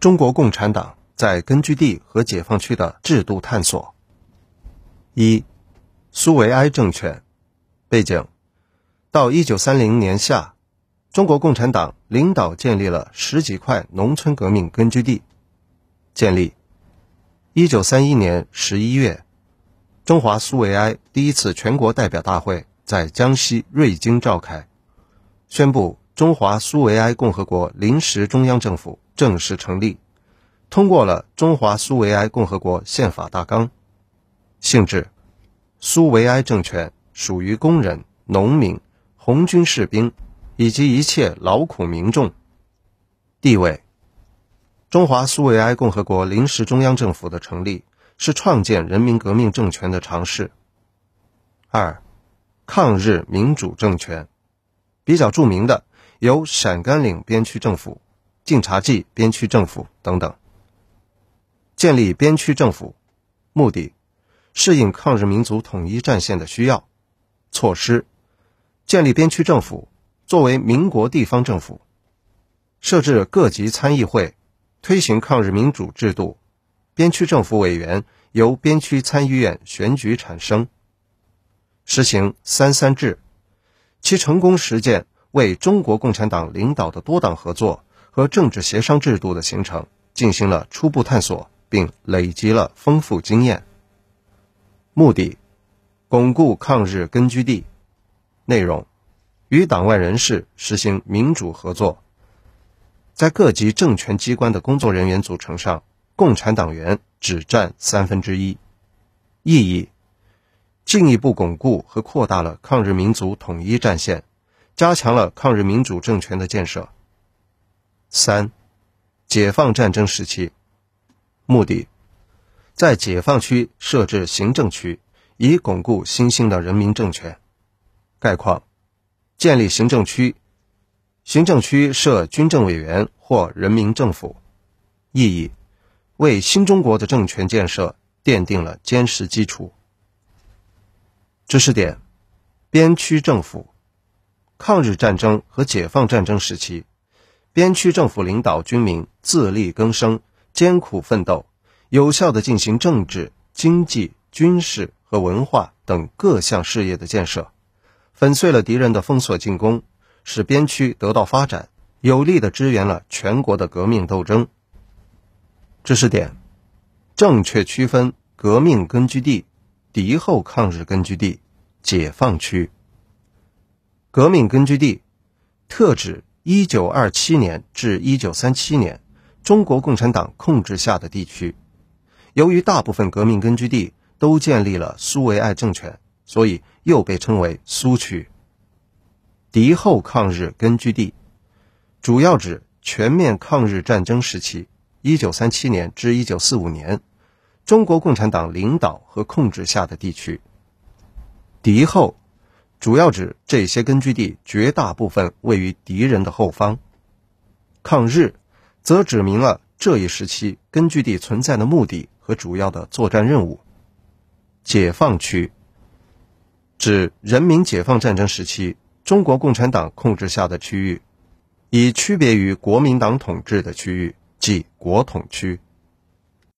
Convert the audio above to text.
中国共产党在根据地和解放区的制度探索。一、苏维埃政权背景：到一九三零年夏，中国共产党领导建立了十几块农村革命根据地。建立。一九三一年十一月，中华苏维埃第一次全国代表大会在江西瑞金召开，宣布中华苏维埃共和国临时中央政府正式成立，通过了中华苏维埃共和国宪法大纲。性质：苏维埃政权属于工人、农民、红军士兵以及一切劳苦民众。地位。中华苏维埃共和国临时中央政府的成立是创建人民革命政权的尝试。二，抗日民主政权，比较著名的有陕甘岭边区政府、晋察冀边区政府等等。建立边区政府，目的，适应抗日民族统一战线的需要。措施，建立边区政府作为民国地方政府，设置各级参议会。推行抗日民主制度，边区政府委员由边区参议院选举产生。实行“三三制”，其成功实践为中国共产党领导的多党合作和政治协商制度的形成进行了初步探索，并累积了丰富经验。目的：巩固抗日根据地。内容：与党外人士实行民主合作。在各级政权机关的工作人员组成上，共产党员只占三分之一。意义：进一步巩固和扩大了抗日民族统一战线，加强了抗日民主政权的建设。三、解放战争时期，目的：在解放区设置行政区，以巩固新兴的人民政权。概况：建立行政区。行政区设军政委员或人民政府，意义为新中国的政权建设奠定了坚实基础。知识点：边区政府，抗日战争和解放战争时期，边区政府领导军民自力更生、艰苦奋斗，有效地进行政治、经济、军事和文化等各项事业的建设，粉碎了敌人的封锁进攻。使边区得到发展，有力的支援了全国的革命斗争。知识点：正确区分革命根据地、敌后抗日根据地、解放区。革命根据地，特指1927年至1937年中国共产党控制下的地区。由于大部分革命根据地都建立了苏维埃政权，所以又被称为苏区。敌后抗日根据地，主要指全面抗日战争时期（一九三七年至一九四五年）中国共产党领导和控制下的地区。敌后，主要指这些根据地绝大部分位于敌人的后方。抗日，则指明了这一时期根据地存在的目的和主要的作战任务。解放区，指人民解放战争时期。中国共产党控制下的区域，以区别于国民党统治的区域，即国统区。